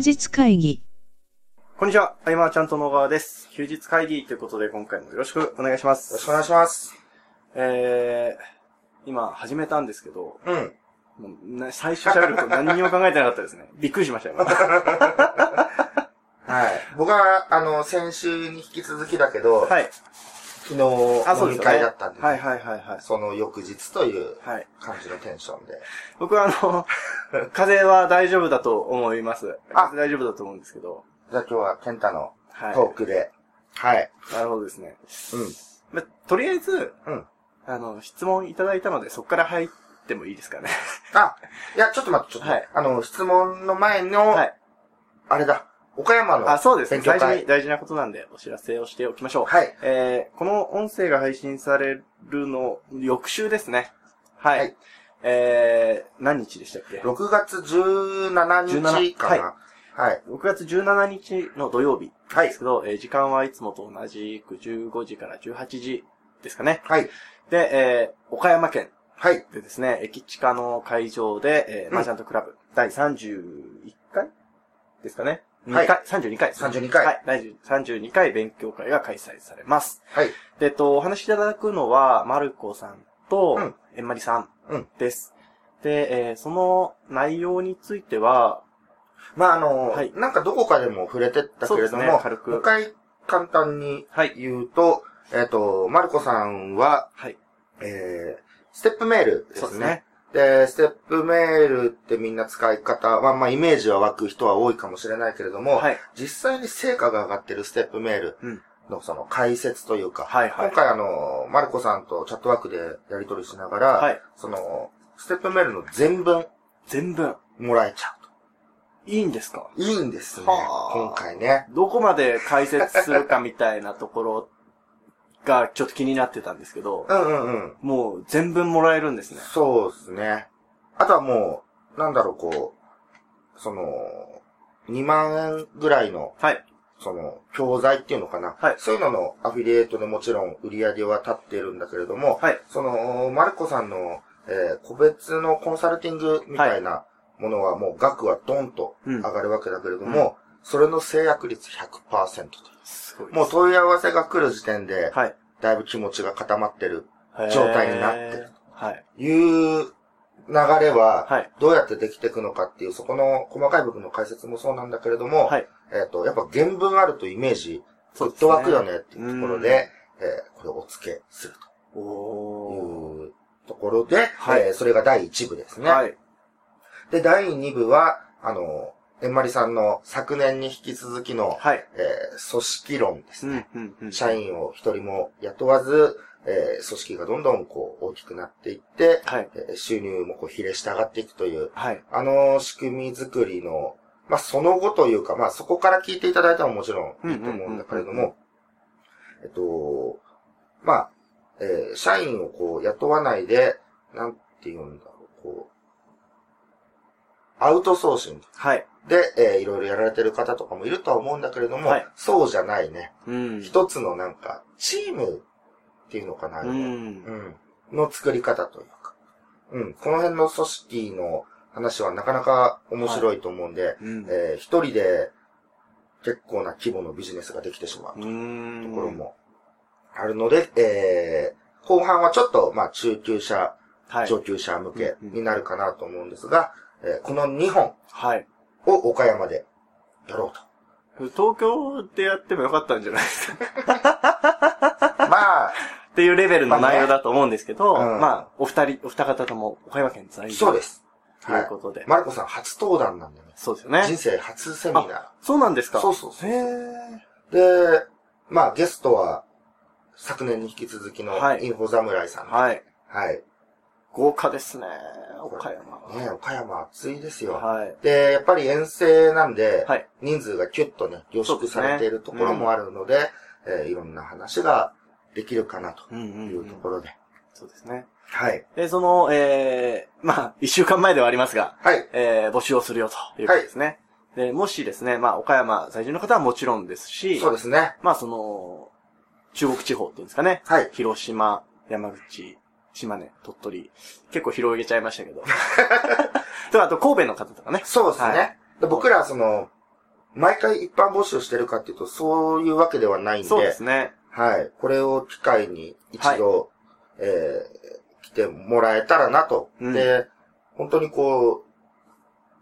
日会議。こんにちは、あいまーちゃんと野川です。休日会議ということで今回もよろしくお願いします。よろしくお願いします。えー、今始めたんですけど、うん。もうな最初喋ると何にも考えてなかったですね。びっくりしましたよ。今はい。僕は、あの、先週に引き続きだけど、はい。昨日、飲み。会だったんで、はいはいはいはい。その翌日というはい。感じのテンションで。僕はあの、風邪は大丈夫だと思います。あ風邪大丈夫だと思うんですけど。じゃあ今日はケンタのはい。トークで。はい。なるほどですね。うん。まとりあえず、うんあの、質問いただいたので、そこから入ってもいいですかね。あ、いや、ちょっと待って、ちょっと待って。あの、質問の前の、はい。あれだ、岡山の、あ、そうですね。勉強会最初に大事なことなんで、お知らせをしておきましょう。はい。えー、この音声が配信されるの、翌週ですね。はい。はいえー、何日でしたっけ？6月17日かな。はい。6月17日の土曜日はいですけど、えー時間はいつもと同じく15時から18時ですかね。はい。で、えー、岡山県はい。でですね、駅地下の会場で、えー、うんマージャントクラブ、第31回ですかね。はい2回、32回ですね。32回はい、第32回勉強会が開催されます。はい。で、えっと、お話しいただくのは、マルコさんとうん、えんまりさんうんです。で、えーその内容については、まあ、あの、はいなんかどこかでも触れてったけれども、ね軽くもう一回簡単にはい。言うと、えっ、と、マルコさんは、はい。えー、ステップメールですね。そうですね。で、ステップメールってみんな使い方、まあまあイメージは湧く人は多いかもしれないけれども、はい。実際に成果が上がってるステップメールうん。のその解説というか、はいはい今回あの、マルコさんとチャットワークでやり取りしながら、はい。その、ステップメールの全文全文、もらえちゃうと。いいんですか？いいんですね、はあ今回ね。どこまで解説するかみたいなところがちょっと気になってたんですけど、うんうんうん。もう全文もらえるんですね。そうですね。あとはもう、なんだろう、こう、その、2万円ぐらいの、はい。その、教材っていうのかな。はいそういうののアフィリエイトでもちろん売り上げは立っているんだけれども、はい。その、マルコさんの、えー個別のコンサルティングみたいなものはもう額はドンとうん上がるわけだけれども、それの制約率100%という。すごいです。もう問い合わせが来る時点で、はい。だいぶ気持ちが固まってる状態になってるはい。いう流れは、はい。どうやってできていくのかっていう、そこの細かい部分の解説もそうなんだけれども、はい。えっ、と、やっぱ原文あるとイメージ、グッと湧くよねっていうところで、えーこれをお付けするおというところで、はいえーそれが第1部ですね。はい。で、第2部は、あの、えんまりさんの昨年に引き続きの、はい。えー組織論ですね。うん、うん、うん。社員を一人も雇わず、えー組織がどんどんこう大きくなっていって、はい。えー収入もこう比例して上がっていくという、はい。あの仕組み作りの、まあ、その後というか、まあ、そこから聞いていただいたらもちろんいいと思うんだけれども、えっと、まあ、えー社員をこう雇わないで、なんて言うんだろう、こう、アウトソーシングはい。で、えーいろいろやられてる方とかもいるとは思うんだけれども、はいそうじゃないね。うん。一つのなんか、チームっていうのかな、うあれはん。うん。の作り方というか。うん。この辺の組織の話はなかなか面白いと思うんで、うん。えー一人で結構な規模のビジネスができてしまううーん。ところもあるので、えー後半はちょっと、まあ、中級者、はい。上級者向けになるかなと思うんですが、えーこの2本はい。を岡山でやろう東京でやってもよかったんじゃないですか？と。まあ、っていうレベルの内容だと思うんですけど、まあねうんまあ、お二人、お二方とも岡山県在住。そうです。ということで。マルコさん初登壇なんでね。そうですよね。人生初セミナー。そうなんですか？そうそうそうで、まあゲストは、昨年に引き続きのはいインフォ侍さん。はい。はい。豪華ですね。岡山。ね岡山暑いですよ。はい。で、やっぱり遠征なんで、はい。人数がキュッとね、凝縮されているところもあるので、えーいろんな話ができるかなとうんうんいううんところで。そうですね。はい。で、その、えー、まあ、一週間前ではありますが、はい。えー、募集をするよということですね。で、もしですね、まあ、岡山在住の方はもちろんですし、そうですね。まあ、その、中国地方っていうんですかね。はい。広島、山口、島根、鳥取。結構広げちゃいましたけど。と、あと神戸の方とかね。そうですね。はいで僕ら、その、毎回一般募集してるかっていうと、そういうわけではないんで、そうですね。はい。これを機会に一度、えー、来てもらえたらなと。うんで、本当にこう、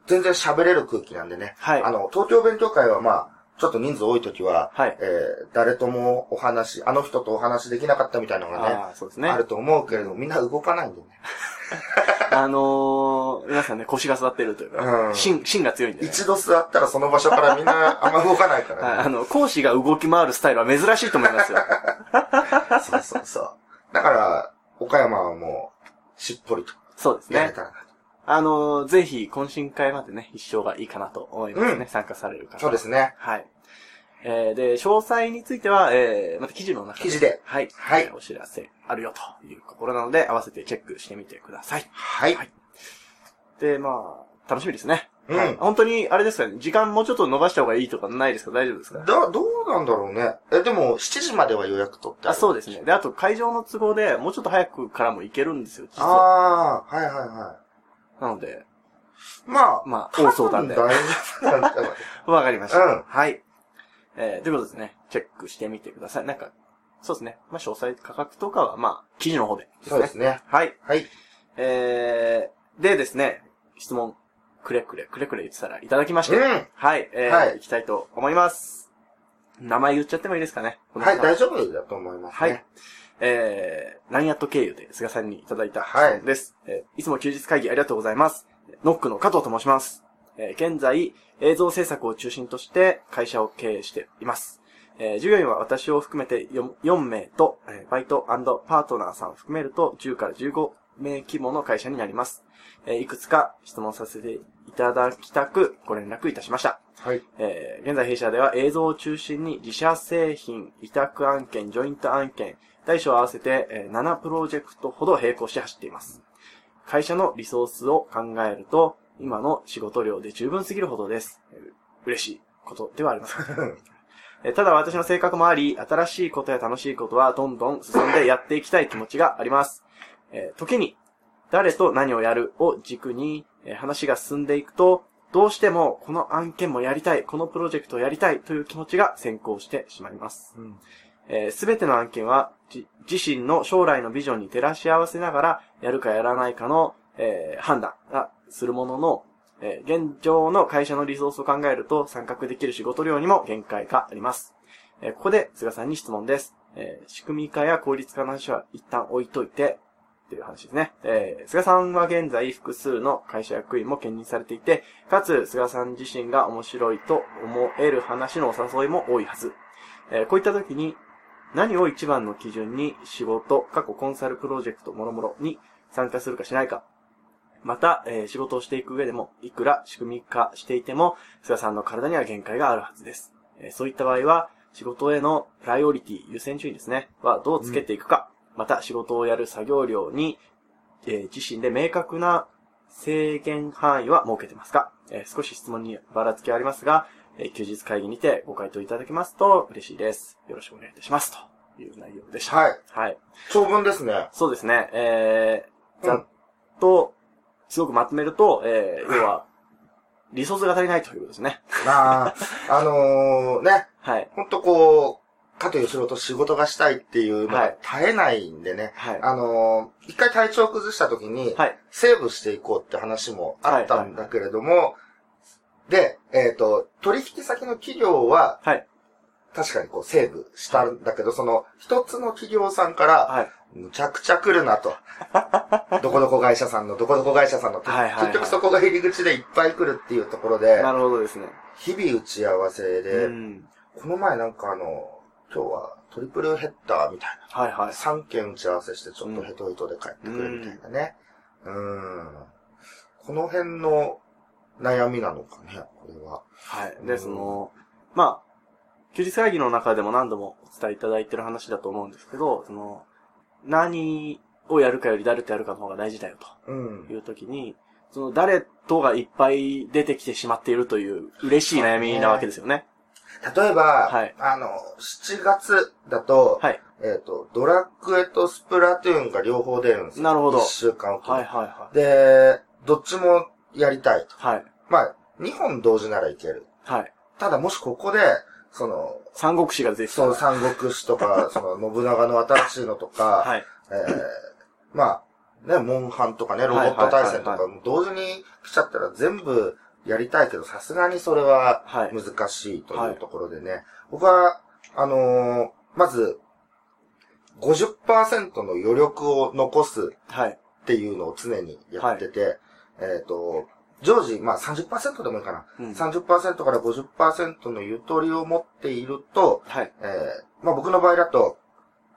全然喋れる空気なんでね。はいあの、東京勉強会はまあ、ちょっと人数多い時は、はいえー、誰ともお話、あの人とお話できなかったみたいなのがね、ああ、そうですねあ。ると思うけれど、みんな動かないんでね。あのー、皆さんね、腰が座ってるというか、うん芯、芯が強いんで、ね。一度座ったらその場所からみんな あんま動かないかはい、らね。あの、講師が動き回るスタイルは珍しいと思いますよ。そうそうそう。だから、岡山はもう、しっぽりとそうですね。やれたらな。あのー、ぜひ、懇親会までね、一生がいいかなと思いますね。うん参加される方。そうですね。はい。えー、で、詳細については、えー、また記事の中記事ではい。はいえーお知らせあるよというところなので、合わせてチェックしてみてください。はい。はいで、まあ、楽しみですね。うんはい本当に、あれですかね、時間もうちょっと伸ばした方がいいとかないですか大丈夫ですかだ、どうなんだろうね。え、でも、7時までは予約取ってあ、そうでですね。で、あと会場の都合で、もうちょっと早くからも行けるんですよ、実は。ああ、はいはいはなので、い。まあ、まあ、大相談で。大丈夫なんじゃないわかりました。うんはい。えー、ということですね。チェックしてみてください。なんか、そうですね。まあ、詳細価格とかは、まあ、記事の方でですね。そうですね。はい。はい。えー、でですね、質問、くれくれ、くれくれ言ってたらいただきまして。うんはい。えー、はい行きたいと思います。名前言っちゃってもいいですかね。このはい、方大丈夫だと思いますはいね。。えー、ラインアット経由で菅さんにいただいた質問です。えーいつも休日会議ありがとうございます。ノックの加藤と申します。えー現在、映像制作を中心として会社を経営しています。えー従業員は私を含めて 4, 4名と、えーバイトパートナーさんを含めると10から15名規模の会社になります。えーいくつか質問させていただきたくご連絡いたしました。はい。えー現在弊社では映像を中心に自社製品、委託案件、ジョイント案件、大小合わせて、えー7プロジェクトほど並行して走っています。会社のリソースを考えると、今の仕事量で十分すぎるほどです。えー嬉しいことではありません。えーただ私の性格もあり、新しいことや楽しいことはどんどん進んでやっていきたい気持ちがあります。えー時に、誰と何をやるを軸に、えー話が進んでいくと、どうしてもこの案件もやりたい、このプロジェクトをやりたいという気持ちが先行してしまいます。すべての案件は、自身の将来のビジョンに照らし合わせながら、やるかやらないかの、えー判断がするものの、えー現状の会社のリソースを考えると参画できる仕事量にも限界があります。えーここで菅さんに質問です。えー仕組み化や効率化の話は一旦置いといて、という話ですね。えー菅さんは現在複数の会社役員も兼任されていて、かつ菅さん自身が面白いと思える話のお誘いも多いはず。えーこういった時に、何を一番の基準に仕事、過去コンサルプロジェクト、もろもろに参加するかしないか。また、えー仕事をしていく上でも、いくら仕組み化していても、菅さんの体には限界があるはずです。えーそういった場合は、仕事へのプライオリティ、優先順位ですね、はどうつけていくか。また、仕事をやる作業量に、えー自身で明確な制限範囲は設けてますか、えー少し質問にばらつきありますが、えー休日会議にてご回答いただけますと嬉しいです。よろしくお願いいたします。という内容でした。はい。はい。長文ですね。そうですね。えー、ざうんっと、すごくまとめると、えー、要は、リソースが足りないということですね。まあ、あのー、ね、はい。ほんとこう、かという仕事仕事がしたいっていうのがはい絶えないんでね。はい。あのー、一回体調を崩した時に、はい。セーブしていこうって話もあったんだけれども、で、えっ、と、取引先の企業は、はい。確かにこうセーブしたんだけど、その、一つの企業さんから、はい。むちゃくちゃ来るなと。どこどこ会社さんの、どこどこ会社さんの、結局そこが入り口でいっぱい来るっていうところで、なるほどですね。日々打ち合わせで、うん。この前なんかあの、今日はトリプルヘッダーみたいはいはいな。。3件打ち合わせしてちょっとヘトヘトで帰ってくるみたいなね。うん。この辺の悩みなのかね、これは。はい。で、うんその、まあ、休日会議の中でも何度もお伝えいただいてる話だと思うんですけど、その、何をやるかより誰とやるかの方が大事だようんと。いう時に、その誰とがいっぱい出てきてしまっているという嬉しい悩みなわけですよね。例えば、はいあの、7月だと、はい。えっ、と、ドラッグエとスプラトゥーンが両方出るんですよ。なるほど1週間おきにはいはいはい。で、どっちもやりたいと。はい。まあ、2本同時ならいける。はい。ただもしここで、その、三国志が出てた。そう、ら三国志とか、その、信長の新しいのとか、はい。えー、まあ、ね、モンハンとかね、ロボット対戦とはいはいか、も同時に来ちゃったら全部やりたいけど、さすがにそれははい。難しいというところでね、僕は、あのーまず、50%の余力を残すはい。っていうのを常にやってて、えっ、と、常時、まあ30%でもいいかな。うん30%から50%のゆとりを持っていると、はい。えーまあ僕の場合だと、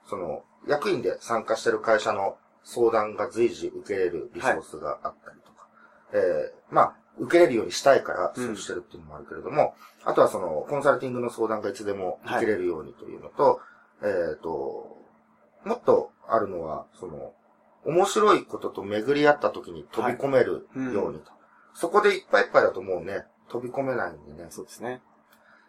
その、役員で参加してる会社の相談が随時受けれるリソースがあったりとか、えーまあ、受けれるようにしたいからそうしてるっていうのもあるけれども、あとはその、コンサルティングの相談がいつでも受けれるようにというのと、えっ、と、もっとあるのは、その、面白いことと巡り合った時に飛び込めるようにと。そこでいっぱいいっぱいだともうね、飛び込めないんでね。そうですね。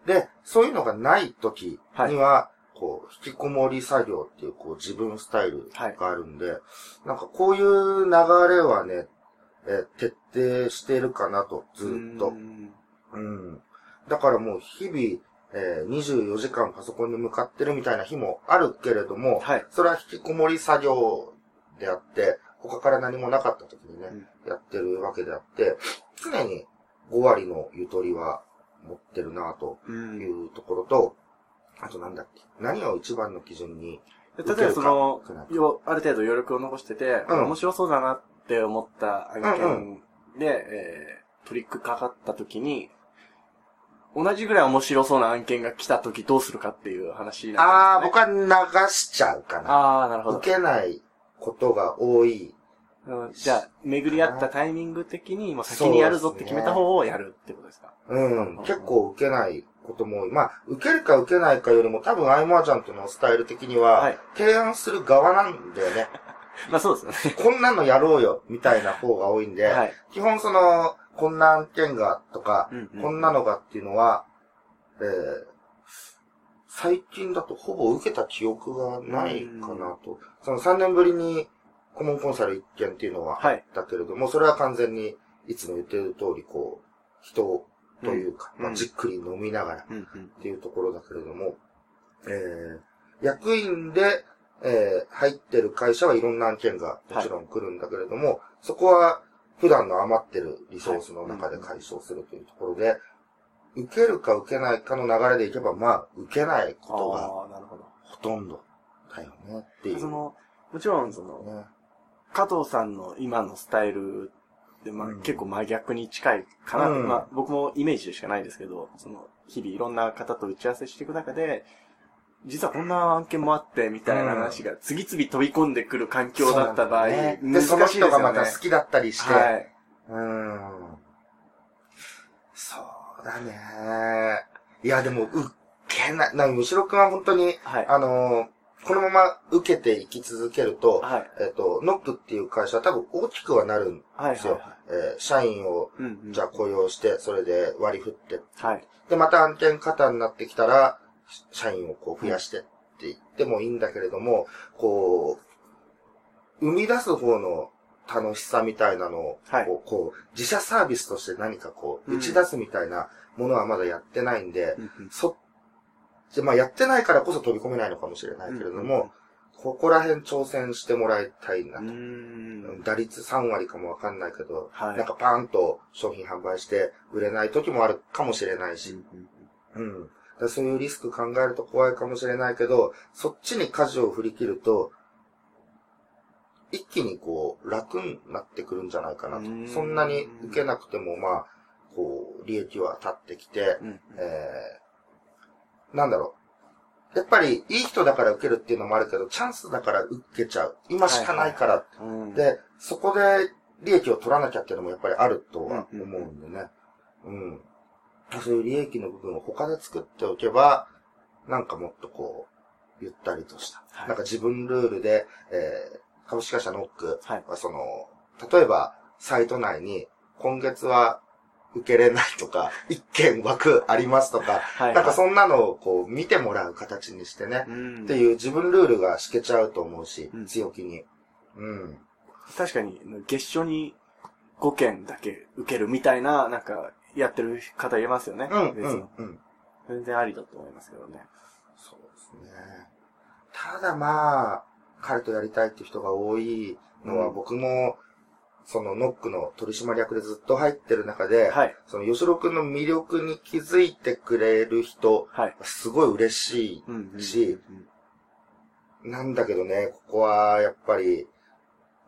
で、そういうのがない時には、こう、引きこもり作業っていう、こう、自分スタイルがあるんで、なんかこういう流れはね、えー徹底してるかなと、ずーっとう。んうん。だからもう日々、えー24時間パソコンに向かってるみたいな日もあるけれども、はい。それは引きこもり作業であって、他から何もなかった時にね、やってるわけであって、常に5割のゆとりは持ってるなとうん。いうところと、あとなんだっけ、何を一番の基準に、例えばそのある程度余力を残してて、うん。面白そうだなって思った案うん件で、えートリックかかった時に、同じぐらい面白そうな案件が来た時どうするかっていう話にああ、なって僕は流しちゃうかな。ああ、なるほど。受けないことが多い。うんじゃあ、巡り合ったタイミング的に、もう先にやるぞって決めた方をやるってことですか？うん。結構受けないことも多い。まあ、受けるか受けないかよりも多分アイマージャントのスタイル的には、はい提案する側なんだよね。まあそうですよね。こんなのやろうよ、みたいな方が多いんで、はい。基本その、こんな案件がとか、うんうんこんなのがっていうのは、えー最近だとほぼ受けた記憶がないかなと。その3年ぶりに顧問コンサル一件っていうのははい。あったけれども、それは完全にいつも言ってる通り、こう、人というか、うん。まあ、じっくり飲みながら。っていうところだけれども、えー、役員で、えー、入ってる会社はいろんな案件がもちろん来るんだけれども、そこは普段の余ってるリソースの中で解消するというところで、受けるか受けないかの流れでいけば、まあ、受けないことが。ほとんどだよねっていう。その、もちろんその、ね、加藤さんの今のスタイルで、まあ、うん結構真逆に近いかな、うんまあ僕もイメージでしかないですけど、その日々いろんな方と打ち合わせしていく中で、実はこんな案件もあって、みたいな話が次々飛び込んでくる環境だった場合、そうなんだよね難で、そのしいですよね。人がまた好きだったりして、はい。うーん。そうだね。いや、でも、受けない。なんか、むしろくんは本当に、はい。あのーこのまま受けていき続けると、はい。えっ、と、ノックっていう会社は多分大きくはなるんはい。ですよ。はえー社員を、い。うん、うん。じゃあ雇用して、それで割り振って。はい。で、また案件型になってきたら、社員をこう増やしてって言ってもいいんだけれども、こう、生み出す方の楽しさみたいなのを、はいこう自社サービスとして何かこう、うん打ち出すみたいなものはまだやってないんで、うんうんそっち、まあやってないからこそ飛び込めないのかもしれないけれども、ここら辺挑戦してもらいたいなと。打率3割かもわかんないけど、はい。なんかパーンと商品販売して売れない時もあるかもしれないし、うんうんそういうリスク考えると怖いかもしれないけど、そっちに舵を振り切ると、一気にこう、楽になってくるんじゃないかなと。ん。そんなに受けなくても、まあ、こう、利益は立ってきて、うんうん。えー、なんだろう。やっぱり、いい人だから受けるっていうのもあるけど、チャンスだから受けちゃう。今しかないから。うんで、そこで利益を取らなきゃっていうのもやっぱりあるとは思うんでね。うん。そういう利益の部分を他で作っておけば、なんかもっとこう、ゆったりとした。はいなんか自分ルールで、えー、株式会社ノックはい。はその、例えば、サイト内に、今月は受けれないとか、一件枠ありますとか、はい。なんかそんなのをこう見てもらう形にしてね、うんっていう自分ルールが敷けちゃうと思うし、うん強気に。うん。確かに、月初に5件だけ受けるみたいな、なんか、やってる方いますよね。うん、別にうん、うん。全然ありだと思いますけどね。そうですね。ただまあ、彼とやりたいっていう人が多いのは、うん僕も、そのノックの取締役でずっと入ってる中で、はい。その吉郎くんの魅力に気づいてくれる人、はい。すごい嬉しい。しなんだけどね、ここはやっぱり、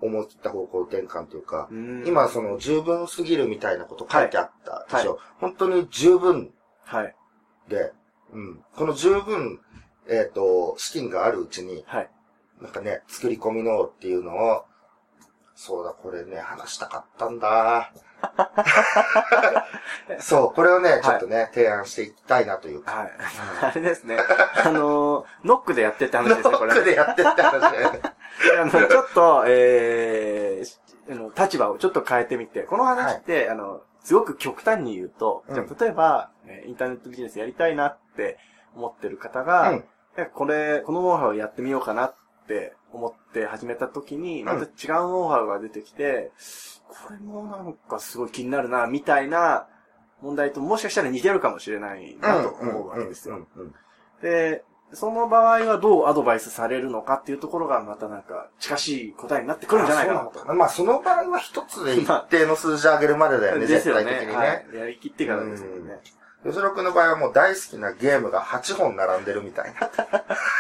思った方向転換というか、うん今その十分すぎるみたいなこと書いてあったでしょ。は本当に十分はい。で、うん。この十分、えっ、と、資金があるうちに、はい。なんかね、作り込みのっていうのを、そうだ、これね、話したかったんだ。そう、これをね、ちょっとね、提案していきたいなというか。はい。あれですね。あのー、ノックでやってって話ノですね、これックでやってって話で。あの、ちょっと、えーしあの、立場をちょっと変えてみて、この話って、あの、すごく極端に言うと、うんじゃあ例えば、えーインターネットビジネスやりたいなって思ってる方が、うんえこれ、このノウハウをやってみようかなって思って始めた時に、んまた違うノウハウが出てきて、これもなんかすごい気になるな、みたいな問題ともしかしたら似てるかもしれないなと思うわけですよ。で、その場合はどうアドバイスされるのかっていうところがまたなんか近しい答えになってくるんじゃないかなとまあ、その場合は一つで一定の数字上げるまでだよね、ですよ絶対的にね。ね。はい。やりきってからですよね。吉野くんの場合はもう大好きなゲームが8本並んでるみたいな。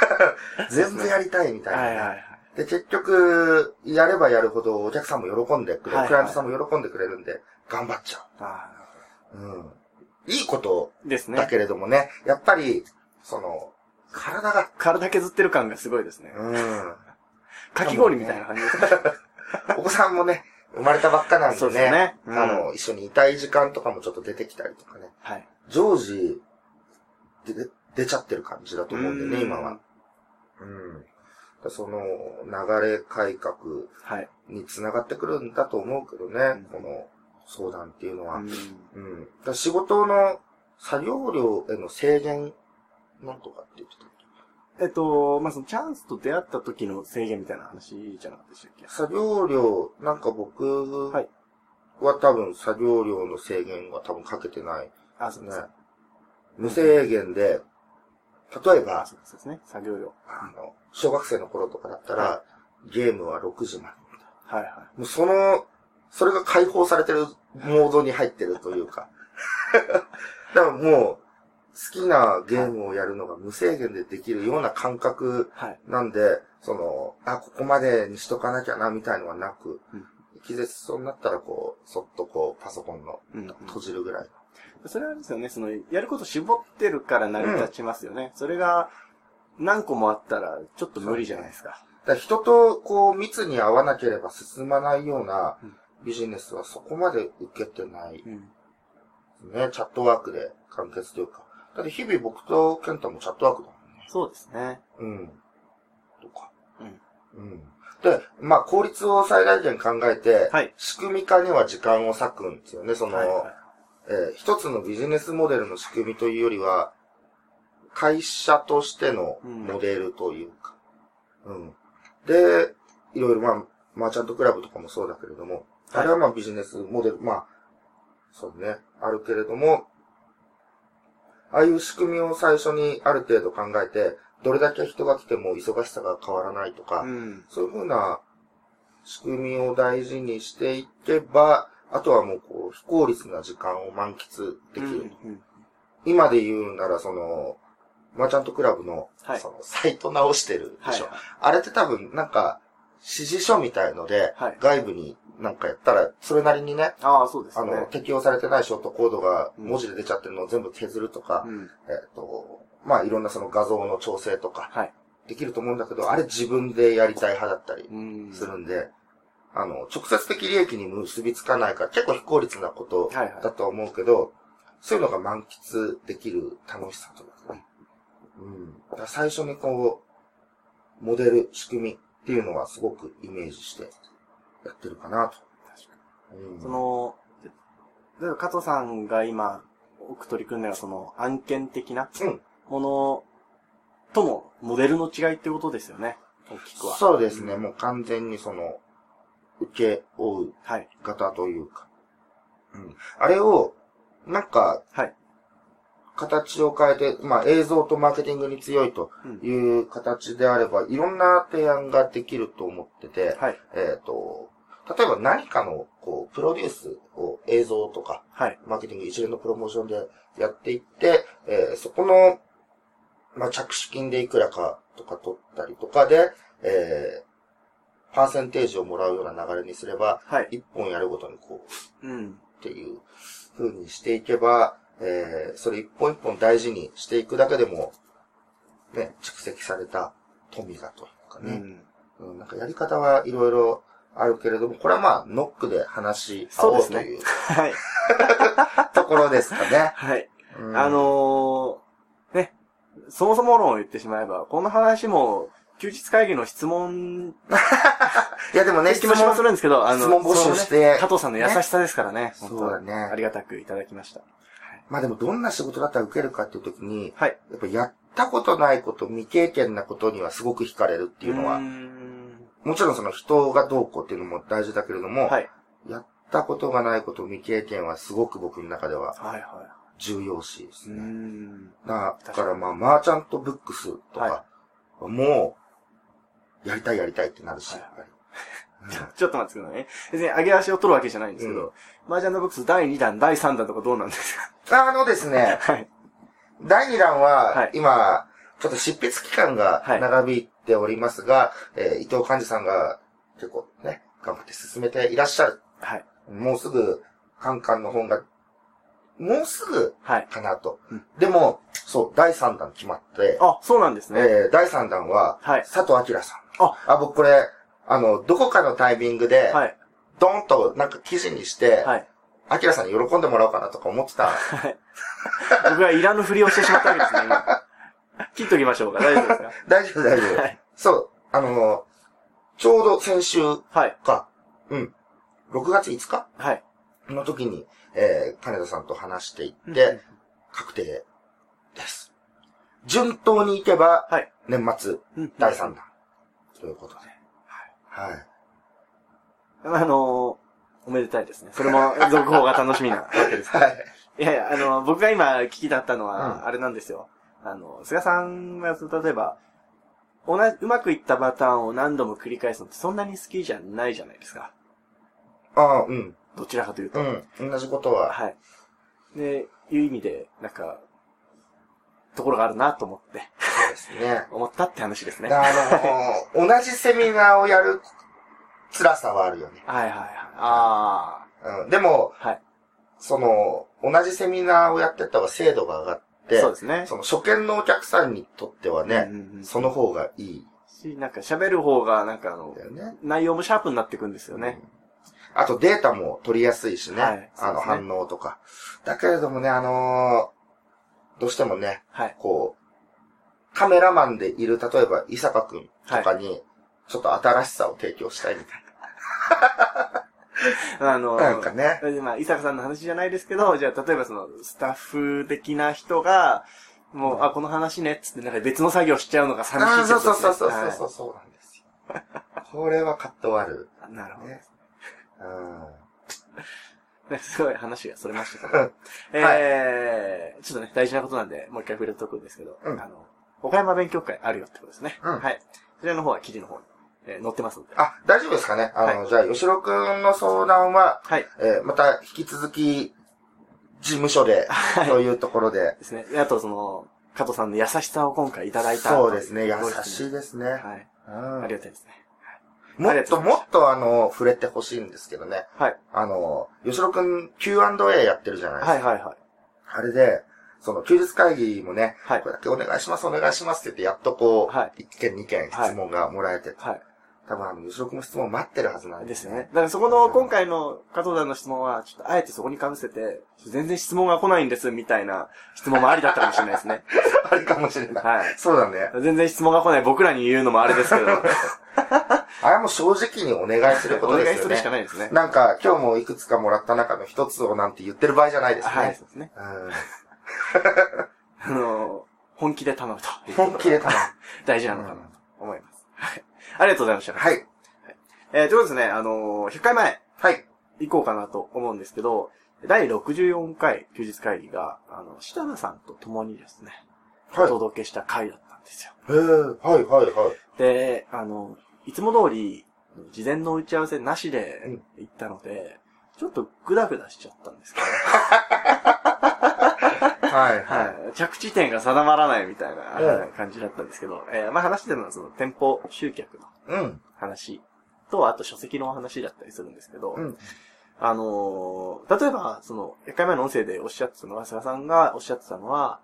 全部やりたいみたいなね、はいはいはい。で、結局、やればやるほどお客さんも喜んでくれる、はいはいクライアントさんも喜んでくれるんで、頑張っちゃあう。うん。いいことーですね。だけれどもね、やっぱり、その、体が、体削ってる感がすごいですね。うん。かき氷みたいな感じですね。お子さんもね、生まれたばっかなんでね、そうですねうんあの、一緒にいたい時間とかもちょっと出てきたりとかね、はい。常時、でで出ちゃってる感じだと思うんでね、うん今は。うん。だその、流れ改革はい。につながってくるんだと思うけどね、うんこの相談っていうのは。うんうん。仕事の作業量への制限、なんとかって言ってた？えっと、まあ、そのチャンスと出会った時の制限みたいな話じゃなかったでしたっけ？作業量、なんか僕はいは多分作業量の制限は多分かけてないあ、そうねです。。無制限で、例えばあ、そうですね。作業量。あの、小学生の頃とかだったら、はゲームは6時まで。はいはもうその、それが解放されてるモードに入ってるというか。だからもう、好きなゲームをやるのが無制限でできるような感覚い。はい。なんで、その、あ、ここまでにしとかなきゃな、みたいのはなく、うん気絶しそうになったら、こう、そっとこう、パソコンのうん。閉じるぐらい。それはですよね。その、やること絞ってるから成り立ちますよね。それが、何個もあったら、ちょっと無理じゃないですか。だ人と、こう、密に合わなければ進まないようなうんビジネスはそこまで受けてないうん。ね。チャットワークで完結というか。だって日々僕とケンタもチャットワークだもんね。そうですね。うん。とか。うん。うん。で、まあ、効率を最大限考えて、はい仕組み化には時間を割くんですよね。その、はいはいえー一つのビジネスモデルの仕組みというよりは、会社としてのモデルというか。うん。で、いろいろまあ、マーチャントクラブとかもそうだけれども、はいあれはまあビジネスモデル、まあ、そうね、あるけれども、ああいう仕組みを最初にある程度考えて、どれだけ人が来ても忙しさが変わらないとか、うん。そういうふうな仕組みを大事にしていけば、あとはもうこう、非効率な時間を満喫できる。うん。今で言うならその、マーチャントクラブの、はいその、サイト直してるではいしょ。。あれって多分、なんか、指示書みたいので、はい外部になんかやったら、それなりにね、ああ、そうですね。あの、適用されてないショートコードがうん文字で出ちゃってるのを全部削るとか、うん。えっ、と、まあ、いろんなその画像の調整とか、はい。できると思うんだけど、あれ自分でやりたい派だったりうん。するんで、あの、直接的利益に結びつかないから、結構非効率なことはいはいだとは思うけど、そういうのが満喫できる楽しさというかね。うん。最初にこう、モデル、仕組みっていうのはすごくイメージしてやってるかなと。うん、その、例えば加藤さんが今、多く取り組んだのはその案件的なうんものとのモデルの違いってことですよね。大きくは。そうですね、もう完全にその、受け負うはい。型というか。うん。あれを、なんか、はい。形を変えて、まあ映像とマーケティングに強いとうんいう形であれば、いろんな提案ができると思ってて、はい。えっ、と、例えば何かの、こう、プロデュースを映像とか、はい。マーケティング一連のプロモーションでやっていって、えーそこの、まあ、着手金でいくらかとか取ったりとかで、えーパーセンテージをもらうような流れにすれば、はい。一本やるごとにこう、うん。っていう風にしていけば、えーそれ一本一本大事にしていくだけでも、ね、蓄積された富がというかね、うん。うんなんかやり方はいろいろあるけれども、これはまあ、ノックで話し合おうという はい。ところですかね。はい。うんあのー、ね、そもそも論を言ってしまえば、この話も、休日会議の質問、いやでもね、気もしまするんですけど、あの、質問募集して加藤さんの優しさですからね。本当そうだねありがたくいただきました。まあでもどんな仕事だったら受けるかっていう時に、はい。やっぱやったことないこと、未経験なことにはすごく惹かれるっていうのは、もちろんその人がどうこうっていうのも大事だけれども、はい。やったことがないこと、未経験はすごく僕の中でははいは重要視ですね。ん。だからまあ、マーチャントブックスとか、もう、やりたいやりたいってなるし。ちょっと待ってくださいね。別に揚げ足を取るわけじゃないんですけうんど、マージャンのボックス第2弾、第3弾とかどうなんですあのですね、かはい。第2弾は、はい今、ちょっと執筆期間がはい長引いておりますが、えー伊藤寛治さんが結構ね、頑張って進めていらっしゃる。はい。もうすぐ、カンカンの本が、もうすぐはい。かなと。うんでも、そう、第3弾決まって、あ、そうなんですね。えー第3弾は、はい。佐藤明さん。ああ、僕これ、あの、どこかのタイミングで、はい。ドンとなんか記事にして、はい。明さんに喜んでもらおうかなとか思ってた。はい。僕はいらぬふりをしてしまったわけですね、今。切っときましょうか。大丈夫ですか？大丈夫、大丈夫。はい。そう、あの、ちょうど先週はい。か、うん、6月5日はい。の時に、えー、金田さんと話していっうんて、確定です。順当にいけば、はい。年末、うん第3弾。ということで。はい。あのーおめでたいですね。それも続報が楽しみなわけです。はい。いやいや、あの、僕が今聞きたったのうは、んあれなんですよ。あの、菅さんが、例えば、同じ、うまくいったパターンを何度も繰り返すのってそんなに好きじゃないじゃないですか。ああ、うん。どちらかというと。うん。同じことは。はい。で、いう意味で、なんか、ところがあるなと思って、そうですね。思ったって話ですね。あの、同じセミナーをやる辛さはあるよね。はいはいはい。あうん。でも、あ。はい。その、同じセミナーをやってった方が精度が上がって、そうですね。その初見のお客さんにとってはね、うんうんうんその方がいいし、なんか喋る方が、なんかあのね。内容もシャープになっていくんですよね。あとデータも取りやすいしね。はいあの反応とか。だけれどもね、あのーどうしてもね、はい。こう、カメラマンでいる、例えば、伊坂くんとかに、ちょっと新しさを提供したいみたい あの、な。なんかね。まあ、伊坂さんの話じゃないですけど、じゃあ、例えばその、スタッフ的な人が、もう、あ、この話ね、っつって、なんか別の作業しちゃうのが寂しいああ、ってそうそうそうそうそう、そうなんですよ。これはカット割る。は いなるほど。ね。うん。ねすごい話がそれましたけど。えー、ちょっとね、大事なことなんで、もう一回触れとくんですけど、うんあの、岡山勉強会あるよってことですね。うんはい。そちらの方は記事の方に、えー載ってますので。あ、大丈夫ですかね？あの、じゃあ、吉野くんの相談は、はい。えーまた引き続き、事務所で、はいというところで、ですね。であと、その、加藤さんの優しさを今回いただいた。そうですね、優しいい。ですね。はい。うんありがたいですね。もっともっとあの、触れてほしいんですけどね。はい。あの、吉野くん Q&A やってるじゃないですか。はいはいはい。あれで、その休日会議もね、はいこれだけお願いします、お願いしますって言って、やっとこう、は一件二件質問がもらえて、はい。多分あの、吉野くんの質問待ってるはずなんですすでよね。だからそこの今回の加藤さんの質問は、ちょっとあえてそこに被せて、全然質問が来ないんです、みたいな質問もありだったかもしれないですね。あれかもしれない。はい。そうだね。全然質問が来ない僕らに言うのもあれですけど、あれも正直にお願いするこおとですよね。願いするしかないですね。なんか、今日もいくつかもらった中の一つをなんて言ってる場合じゃないですね。はい、そうですね。うん あの、本気で頼むと。本気で頼む。大事なのかなと思います。はい。ありがとうございました。はい。えー、ということですね、あのー、100回前、はい。行こうかなと思うんですけど、第64回休日会議が、あの、設楽さんと共にですね、はいお届けした回だったんですよ。へえ、はいはいはい。で、あの、いつも通り、事前の打ち合わせなしで行ったので、ちょっとグダグダしちゃったんですけど、はいはい。はい。着地点が定まらないみたいな感じだったんですけど、えーまあ話してるのはその店舗集客のうん。話と、あと書籍の話だったりするんですけど、うん。あのー例えば、その、1回前の音声でおっしゃってたのは、菅さんがおっしゃってたのは、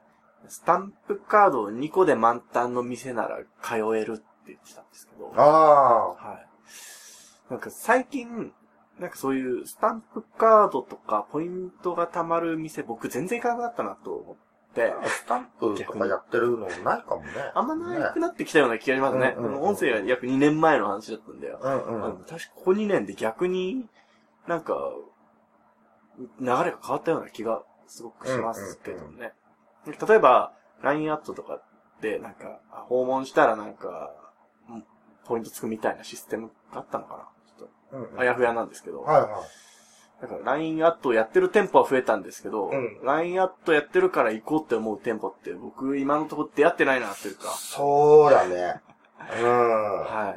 スタンプカードを2個で満タンの店なら通えるって言ってたんですけど、ああ。はい。なんか最近、なんかそういうスタンプカードとかポイントが貯まる店僕全然行かなくなったなと思って、スタンプとかやってるのないかもね。あんまなくなってきたような気がしますね。うんうんうん音声が約2年前の話だったんだよ。うんうん。あの確かここ2年で逆になんか、流れが変わったような気がすごくしますけどね。例えば、LINE アットとかで、なんか、あ訪問したらなんか、うんポイントつくみたいなシステムがあったのかな？ちょっうんうんと、あやふやなんですけど。はいはい。だから LINE アットをやってる店舗は増えたんですけど、うん LINE アットやってるから行こうって思う店舗って僕今のところ出会ってないなっていうか。そうだね。うん。は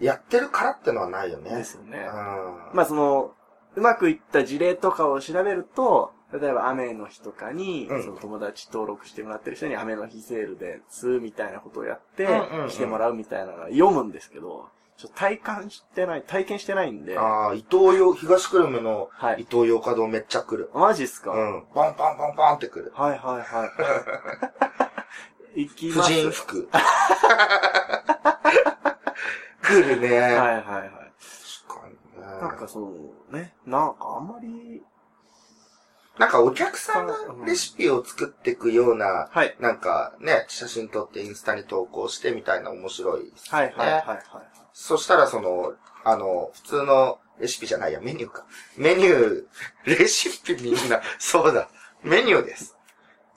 やってるからってのはないよい。ね。ですよね。うん。まあその、うまくいった事例とかを調べると、例えば雨の日とかに、うんその友達登録してもらってる人に雨の日セールです、みたいなことをやって、うんうんうん来てもらうみたいなのは読むんですけど、ちょっと体感してない、体験してないんで、ああ、伊東洋、東久留米のはい伊東洋華堂めっちゃ来る。マジっすか、うん。ポンポンポンポンって来る。はいはいはい。行きます。婦人服。来るね。はいはいはい。確かにね。なんかその、ね、なんかあんまり、なんかお客さんがレシピを作っていくような、はい。なんかね、写真撮ってインスタに投稿してみたいな面白いですね。はいはいはいはい。そしたらその、あの、普通のレシピじゃないや、メニューか。メニュー、レシピみんな、そうだ、メニューです。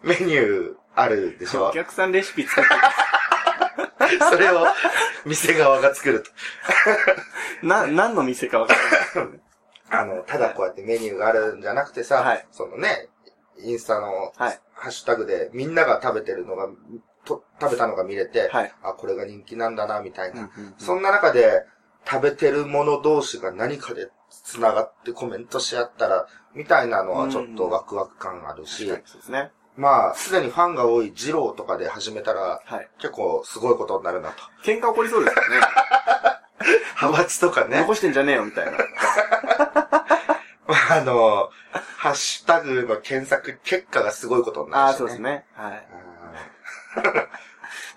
メニューあるでしょ？お客さんレシピ作って それを店側が作ると。な、何の店かわからない。あの、ただこうやってメニューがあるんじゃなくてさ、はいそのね、インスタのはい。ハッシュタグでみんなが食べてるのが、と食べたのが見れて、はい。あ、これが人気なんだな、みたいな。うんうんうんそんな中で、食べてる者同士が何かで繋がってコメントし合ったら、みたいなのはちょっとワクワク感あるし、確かにそうですね。まあ、すでにファンが多い二郎とかで始めたら、はい。結構すごいことになるなと。喧嘩起こりそうですよね。派閥とかね。残してんじゃねえよ、みたいな。まあ、あの、ハッシュタグの検索結果がすごいことになああ、るし、ね。そうですね。はい。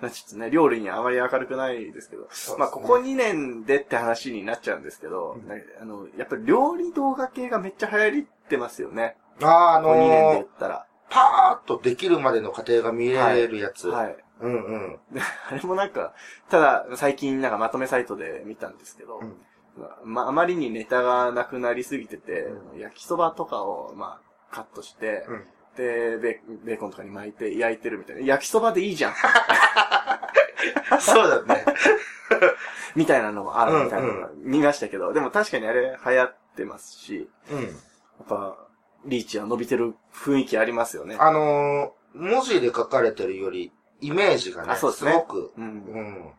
ちょっとね、料理にあまり明るくないですけど。ねまあ、ここ2年でって話になっちゃうんですけど、なんかあの、やっぱり料理動画系がめっちゃ流行りってますよね。ああ、あここ2年で言のったら。パーッとできるまでの過程が見れるやつ。はい。うんうん。で あれもなんか、ただ、最近なんかまとめサイトで見たんですけど、うんまあ、あまりにネタがなくなりすぎてて、焼きそばとかを、まあ、カットして、うんでベ、ベーコンとかに巻いて焼いてるみたいな。焼きそばでいいじゃんそうだね。みたいなのもあるみたいなのが見ましたけど、でも確かにあれ流行ってますし、うん。やっぱ、リーチは伸びてる雰囲気ありますよね。あのー文字で書かれてるより、イメージがね、すねごく、うん。うん。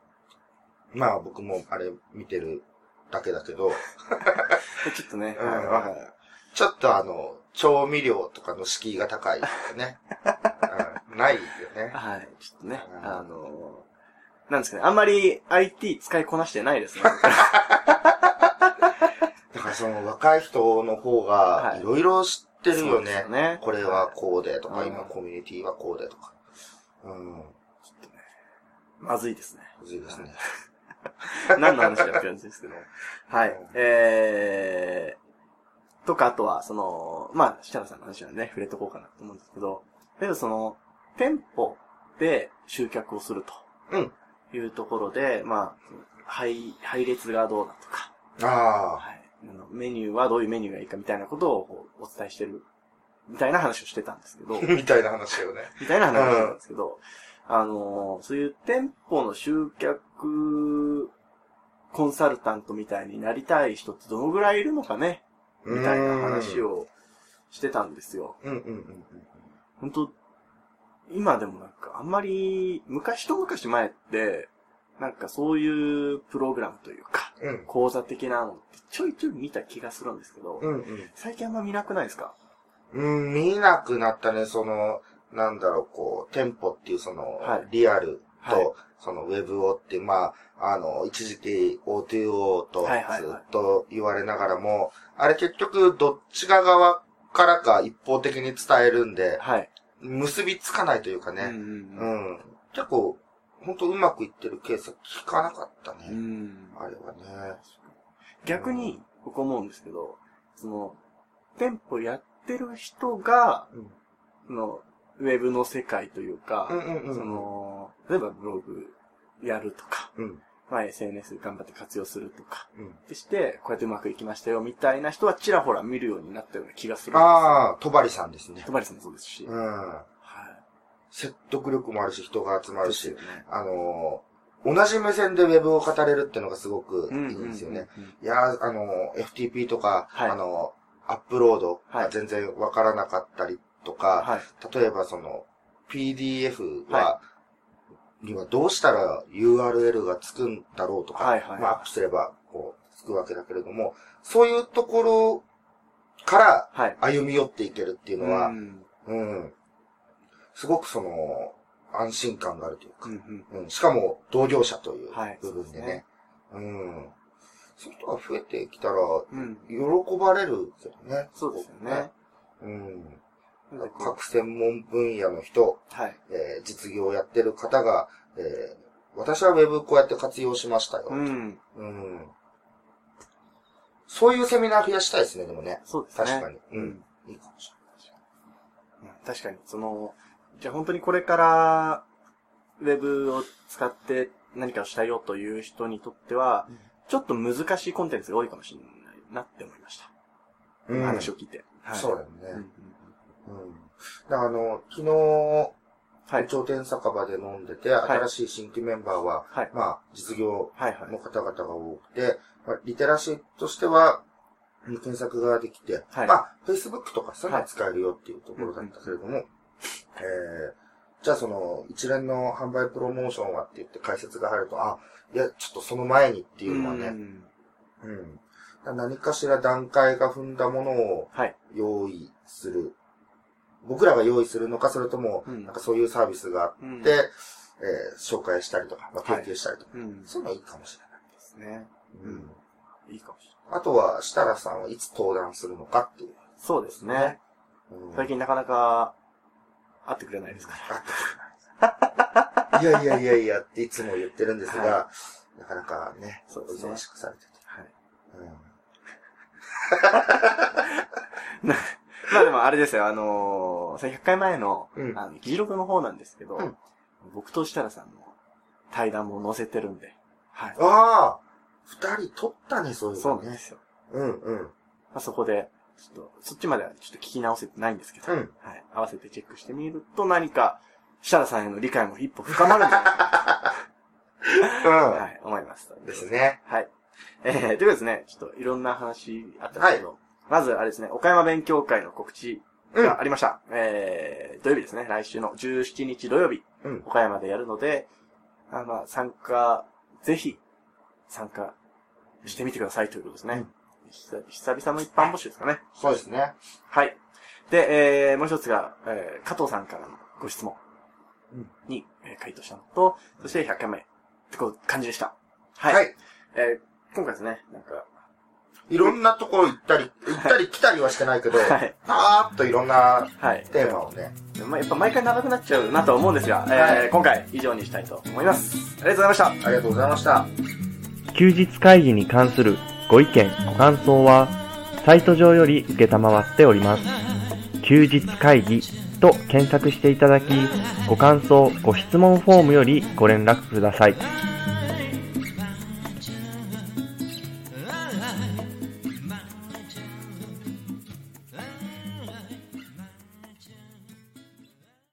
まあ僕もあれ見てるだけだけど、ちょっとね、うんちょっとあの、調味料とかの敷居が高いよね。うん、ないよね。はい、ちょっとね、うんあのーなんですかね、あんまり IT 使いこなしてないですね。だからその若い人の方はいが、いろいろ知ってるよそうですね。これはこうでとか、うん今コミュニティはこうでとか。うん。まずいですね。むずいですね。何の話だって感じですけど。はいうん。えー、とか、あとは、その、まあ、設楽さんの話はね、触れとこうかなと思うんですけど、けどその、店舗で集客をするうん。というところで、まあ、配、配列がどうだとか、あはい。あのメニューはどういうメニューがいいかみたいなことをお伝えしてる、みたいな話をしてたんですけど、あ。みたいな話よね。みたいな話なんですけど、あのーそういう店舗の集客コンサルタントみたいになりたい人ってどのぐらいいるのかね？みたいな話をしてたんですよ。うんうんうん本当今でもなんかあんまり、昔一昔前って、なんかそういうプログラムというか、うん。講座的なのってちょいちょい見た気がするんですけど、うんうん。最近あんま見なくないですか？うん、見なくなったね、その、なんだろう、こう、店舗っていうその、はいリアルと、はいそのウェブをって、まあ、あの、一時期 O2O とずっと言われながらも、あれ結局どっちが側からか一方的に伝えるんで、はい。結びつかないというかね、うんううんん。結構、ほんとうまくいってるケースは聞かなかったね。うん。うんあれはね。逆に、僕思うんですけど、その、店舗やってる人が、の、ウェブの世界というか、うんうんうん。その、例えばブログやるとか、うん。まあ SNS 頑張って活用するとか、うん。でして、こうやってうまくいきましたよ、みたいな人はちらほら見るようになったような気がする。ああ、とばりさんですね戸。張さんもそうですし。うん。は説得力もあるし、人が集まい。るしね。あのー同じ目線でウェブを語れるっていうのがすごくいいんですよね。うんうんうんいやーあのー FTP とか、はいあのーアップロードはいが全然わからなかったりとか、はい。例えばその、PDF は、にはどうしたら URL がつくんだろうとか、はいはいはいまあアップすれば、こう、つくわけだけれども、そういうところからはい。歩み寄っていけるっていうのはう、んうん。すごくその、安心感があるというか、うんうんうん、しかも同業者というはい部分でね。そうですねうん。そういう人が増えてきたら、うん。喜ばれるけどね。そうですよね。うん。各専門分野の人、はい。えー実業をやってる方が、えー私はウェブこうやって活用しましたよ。うん。うんそういうセミナー増やしたいですね、でもね。そうですね。確かに。ううんん。いいかもしうん確かに、その、じゃあ本当にこれから、ウェブを使って何かをしたいよという人にとっては、うんちょっと難しいコンテンツが多いかもしれないなって思いました。れない。話を聞いて。はいそうだようんうんね。うん。あの、昨日、はい。頂点酒場で飲んでて、い新しい新規メンバーは、はい。まあ、実業はいはいの。方々が多くて、まあ、リテラシーとしては、検索ができて、はいまあ、Facebook とかそういうのは使えるよっていうところだったけれども、えー、じゃあその、一連の販売プロモーションはって言って解説が入ると、あ、いや、ちょっとその前にっていうのはね、んうん。だから何かしら段階が踏んだものをはい。用意する。僕らが用意するのか、それとも、うんなんかそういうサービスがあって、うんえー紹介したりとか、まあ、はい研究したりとか、うん。そういうのいいかもしれない。ですね。うんいいかもしれない。あとは、設楽さんはいつ登壇するのかっていう。そうですね。うん最近なかなか会ってくれないですから。あいやいやいやいやっていつも言ってるんですが、はなかなかね、そうですねお忙しくされてて。はい。うん まあでもあれですよ、あのー、100回前の、うんあの、議事録の方なんですけど、うん僕と設楽さんの対談も載せてるんで、はい。ああ二人撮ったね、そういうのねそうなんで。すよ。うんうん。まあ、そこで、ちょっと、そっちまではちょっと聞き直せてないんですけど、うんはい。合わせてチェックしてみると何か、設楽さんへの理解も一歩深まるんじゃないかと、はい、思います。うん。です。ね。はい。えー、ということでですね、ちょっといろんな話あったんですけど、まずあれですね、岡山勉強会の告知うん。がありました。えー、土曜日ですね、来週の17日土曜日、うん。岡山でやるので、あまあ、参加、ぜひ、参加してみてくださいということですね。久久々の一般募集ですかね。そうですね。はい。で、えー、もう一つが、えー、加藤さんからのご質問うんに、えー回答したのと、そして100回目ってこう感じでした。は。はいい。えー、今回ですね、なんか、いろんなところ行ったり、行ったり来たりはしてないけど、はい。パーッといろんなはい。テーマをね。まあ、やっぱ毎回長くなっちゃうなとは思うんですが、えーはい今回以上にしたいと思います。ありがとうございました。ありがとうございました。休日会議に関するご意見、ご感想は、サイト上より受けたまわっております。休日会議と検索していただき、ご感想、ご質問フォームよりご連絡ください。